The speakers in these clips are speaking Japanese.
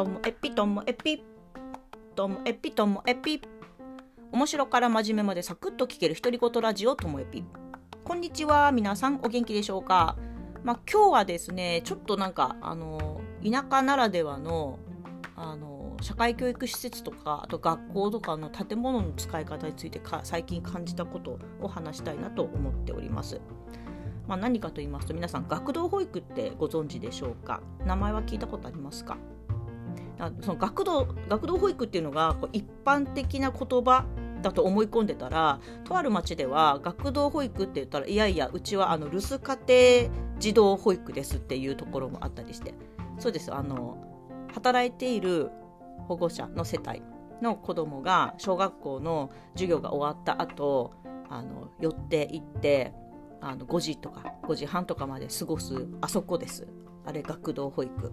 ともエピともエピともエピともエピ。面白から真面目までサクッと聞ける独り言ラジオともエピ。こんにちは皆さんお元気でしょうか？まあ、今日はですねちょっとなんかあの田舎ならではのあの社会教育施設とかあと学校とかの建物の使い方についてか最近感じたことを話したいなと思っております。まあ、何かと言いますと皆さん学童保育ってご存知でしょうか？名前は聞いたことありますか？その学童学童保育っていうのがこう一般的な言葉だと思い込んでたらとある町では学童保育って言ったらいやいやうちはあの留守家庭児童保育ですっていうところもあったりして。そうです。あの働いている保護者の世帯の子供が小学校の授業が終わった後あの寄って行ってあの5時とか5時半とかまで過ごすあそこです。あれ学童保育。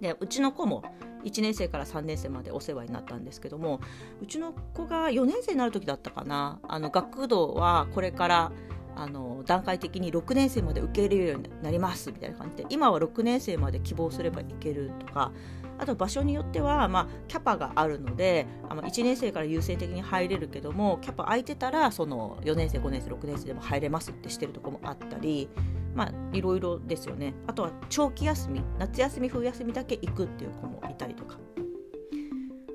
でうちの子も1年生から3年生までお世話になったんですけどもうちの子が4年生になる時だったかな。あの学童はこれからあの段階的に6年生まで受け入れるようになりますみたいな感じで今は6年生まで希望すればいけるとかあと場所によっては、まあ、キャパがあるのであの1年生から優先的に入れるけどもキャパ空いてたらその4年生5年生6年生でも入れますってしてるとこもあったりまあいろいろですよね。あとは長期休み夏休み冬休みだけ行くっていう子もいたりとか。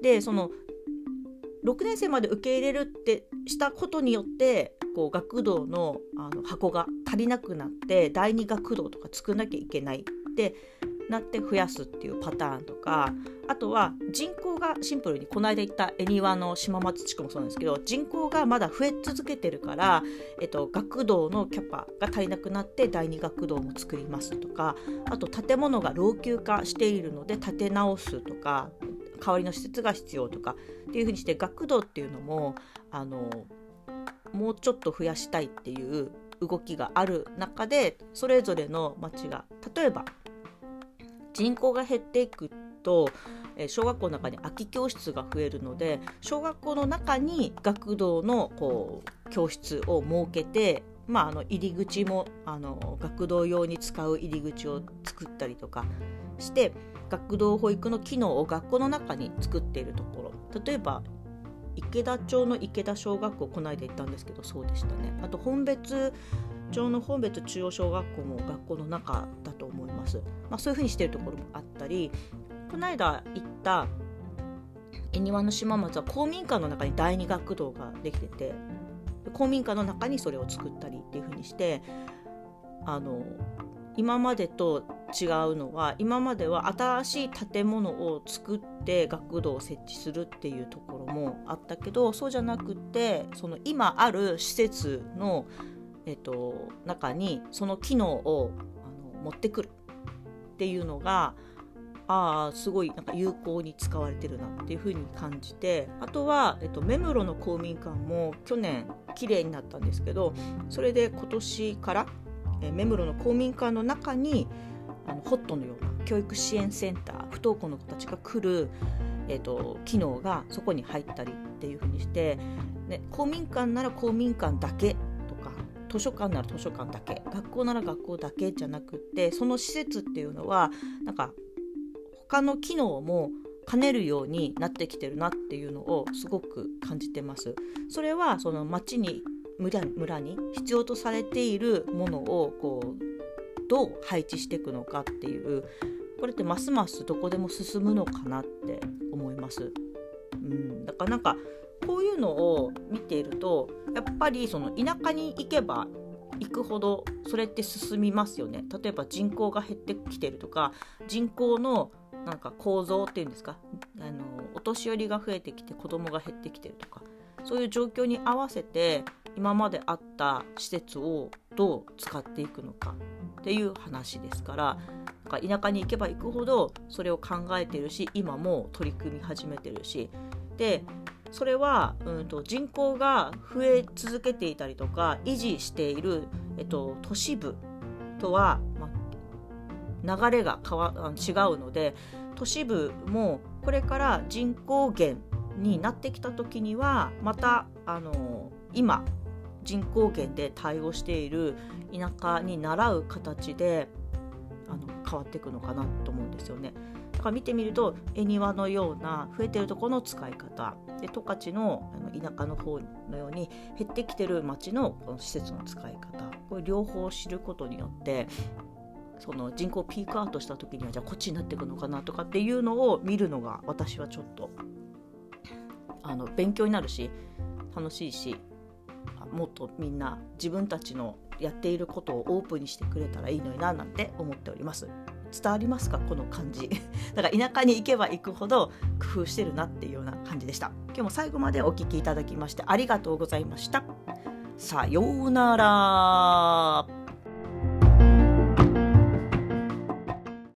でその6年生まで受け入れるってしたことによってこう学童のあの箱が足りなくなって第二学童とか作んなきゃいけないってなって増やすっていうパターンとかあとは人口がシンプルにこの間言った恵庭の島松地区もそうなんですけど人口がまだ増え続けてるから、えっと、学童のキャパが足りなくなって第二学童も作りますとかあと建物が老朽化しているので建て直すとか代わりの施設が必要とかっていうふうにして学童っていうのもあのもうちょっと増やしたいっていう動きがある中でそれぞれの町が例えば人口が減っていくと小学校の中に空き教室が増えるので小学校の中に学童のこう教室を設けて、まあ、あの入り口もあの学童用に使う入り口を作ったりとかして学童保育の機能を学校の中に作っているところ。例えば池田町の池田小学校この間行ったんですけどそうでしたね。あと本別町の本別中央小学校も学校の中だと思います、まあ、そういうふうにしてるところもあったりこの間行った恵庭の島松は公民館の中に第二学童ができてて公民館の中にそれを作ったりっていうふうにしてあの今までと違うのは今までは新しい建物を作って学童を設置するっていうところもあったけどそうじゃなくてその今ある施設の、えっと、中にその機能をあの持ってくるっていうのがああすごいなんか有効に使われてるなっていうふうに感じてあとは、えっと、目黒の公民館も去年綺麗になったんですけどそれで今年からえ目黒の公民館の中にあのホットのような教育支援センター不登校の子たちが来る、えーと、機能がそこに入ったりっていうふうにして、ね、公民館なら公民館だけとか図書館なら図書館だけ学校なら学校だけじゃなくてその施設っていうのはなんか他の機能も兼ねるようになってきてるなっていうのをすごく感じてます。それはその町に村に必要とされているものをこうどう配置していくのかっていうこれってますますどこでも進むのかなって思います。うん、だからなんかこういうのを見ているとやっぱりその田舎に行けば行くほどそれって進みますよね。例えば人口が減ってきてるとか人口のなんか構造っていうんですか？あのお年寄りが増えてきて子供が減ってきてるとか。そういう状況に合わせて今まであった施設をどう使っていくのかっていう話ですからか田舎に行けば行くほどそれを考えてるし今も取り組み始めてるし。でそれは、うんと、人口が増え続けていたりとか維持している、えっと、都市部とは、ま、流れが変わ違うので都市部もこれから人口減になってきた時にはまたあの今人口減で対応している田舎に習う形であの変わっていくのかなと思うんですよね。だから見てみると恵庭のような増えてるところの使い方で十勝の田舎の方のように減ってきてる町のこの施設の使い方これ両方知ることによってその人口ピークアウトした時にはじゃあこっちになっていくのかなとかっていうのを見るのが私はちょっとあの勉強になるし楽しいしもっとみんな自分たちのやっていることをオープンにしてくれたらいいのにななんて思っております。伝わりますか？この感じ。だから田舎に行けば行くほど工夫してるなっていうような感じでした。今日も最後までお聴きいただきましてありがとうございました。さようなら。